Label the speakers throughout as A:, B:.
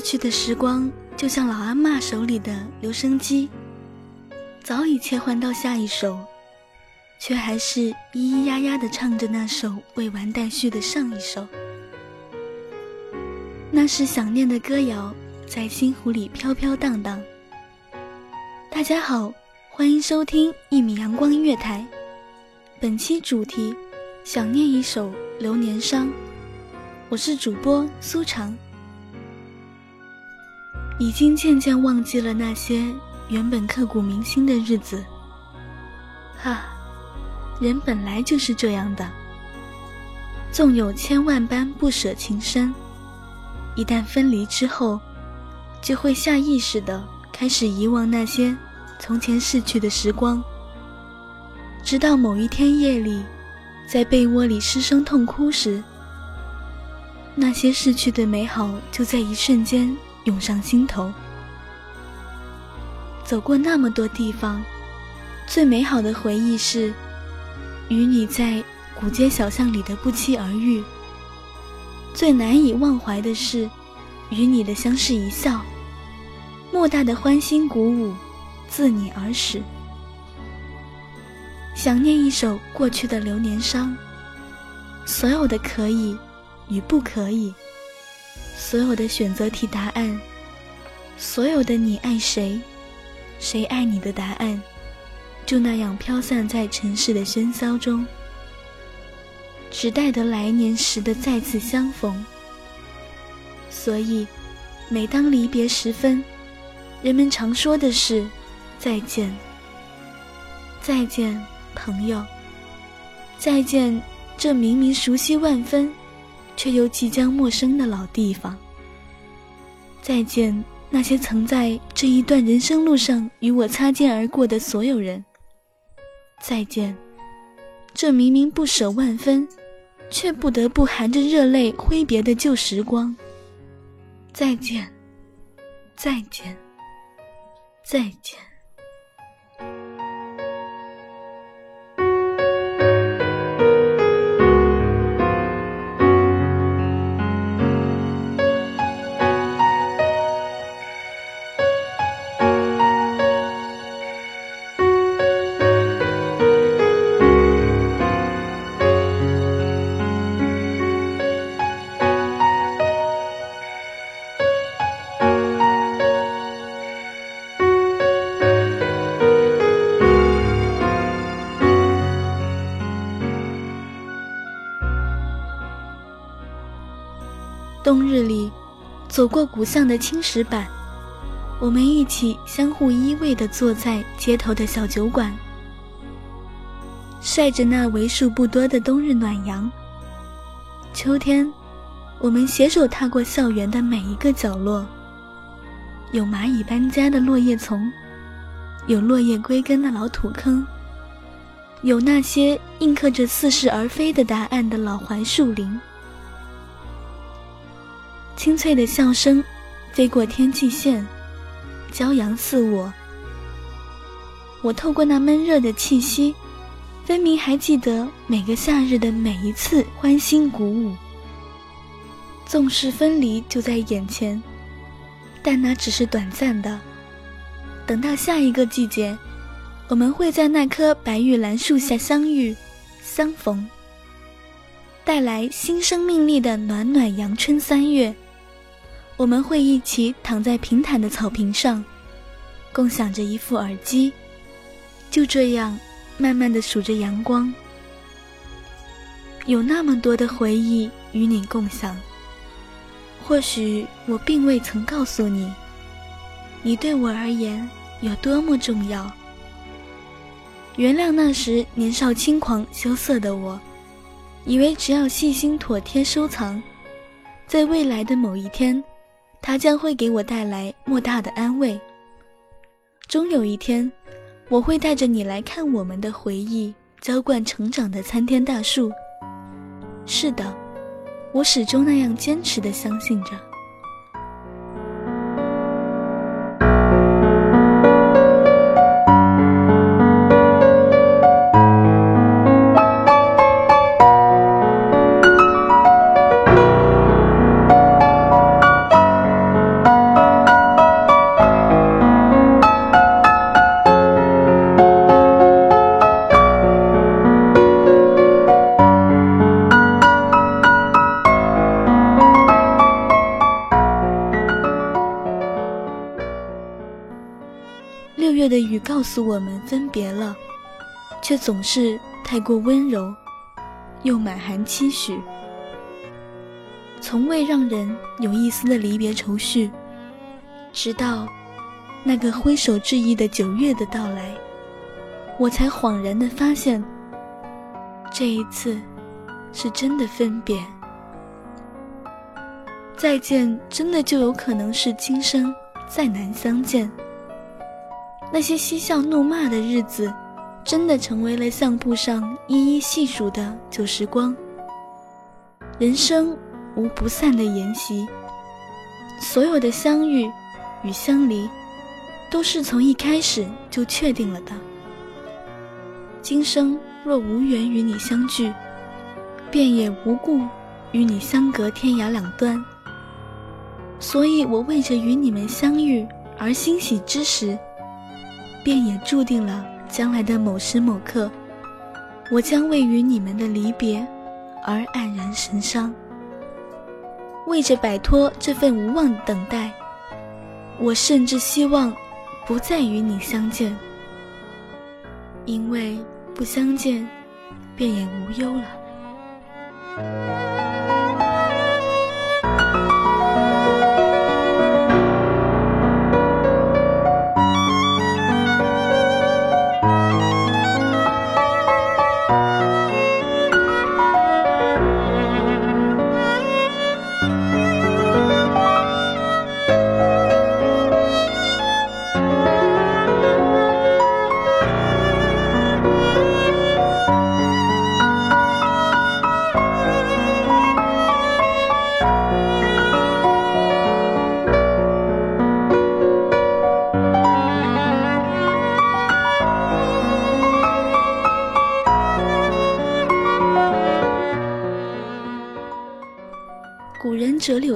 A: 逝去的时光就像老阿嬷手里的留声机，早已切换到下一首，却还是咿咿呀呀的唱着那首未完待续的上一首。那是想念的歌谣，在心湖里飘飘荡荡。大家好，欢迎收听一米阳光音乐台，本期主题：想念一首流年伤。我是主播苏长。已经渐渐忘记了那些原本刻骨铭心的日子。哈，人本来就是这样的，纵有千万般不舍情深，一旦分离之后，就会下意识的开始遗忘那些从前逝去的时光，直到某一天夜里，在被窝里失声痛哭时，那些逝去的美好就在一瞬间。涌上心头，走过那么多地方，最美好的回忆是与你在古街小巷里的不期而遇；最难以忘怀的是与你的相视一笑，莫大的欢欣鼓舞自你而始。想念一首过去的流年伤，所有的可以与不可以。所有的选择题答案，所有的你爱谁，谁爱你的答案，就那样飘散在城市的喧嚣中，只待得来年时的再次相逢。所以，每当离别时分，人们常说的是再见，再见，朋友，再见，这明明熟悉万分。却又即将陌生的老地方。再见，那些曾在这一段人生路上与我擦肩而过的所有人。再见，这明明不舍万分，却不得不含着热泪挥别的旧时光。再见，再见，再见。冬日里，走过古巷的青石板，我们一起相互依偎地坐在街头的小酒馆，晒着那为数不多的冬日暖阳。秋天，我们携手踏过校园的每一个角落，有蚂蚁搬家的落叶丛，有落叶归根的老土坑，有那些印刻着似是而非的答案的老槐树林。清脆的笑声，飞过天际线，骄阳似我。我透过那闷热的气息，分明还记得每个夏日的每一次欢欣鼓舞。纵使分离就在眼前，但那只是短暂的。等到下一个季节，我们会在那棵白玉兰树下相遇、相逢，带来新生命力的暖暖阳春三月。我们会一起躺在平坦的草坪上，共享着一副耳机，就这样慢慢的数着阳光。有那么多的回忆与你共享。或许我并未曾告诉你，你对我而言有多么重要。原谅那时年少轻狂、羞涩的我，以为只要细心妥帖收藏，在未来的某一天，它将会给我带来莫大的安慰。终有一天，我会带着你来看我们的回忆浇灌成长的参天大树。是的，我始终那样坚持的相信着。告诉我们分别了，却总是太过温柔，又满含期许，从未让人有一丝的离别愁绪。直到那个挥手致意的九月的到来，我才恍然的发现，这一次是真的分别。再见，真的就有可能是今生再难相见。那些嬉笑怒骂的日子，真的成为了相簿上一一细数的旧时光。人生无不散的筵席，所有的相遇与相离，都是从一开始就确定了的。今生若无缘与你相聚，便也无故与你相隔天涯两端。所以我为着与你们相遇而欣喜之时。便也注定了，将来的某时某刻，我将为与你们的离别而黯然神伤。为着摆脱这份无望的等待，我甚至希望不再与你相见，因为不相见，便也无忧了。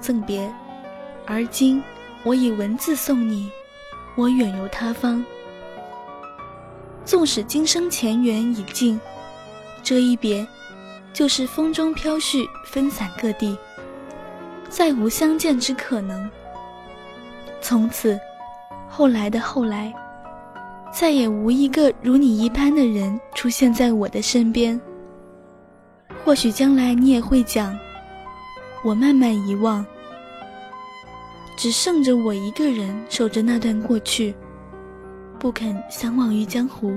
A: 赠别，而今我以文字送你，我远游他方。纵使今生前缘已尽，这一别，就是风中飘絮，分散各地，再无相见之可能。从此，后来的后来，再也无一个如你一般的人出现在我的身边。或许将来你也会讲。我慢慢遗忘，只剩着我一个人守着那段过去，不肯相忘于江湖。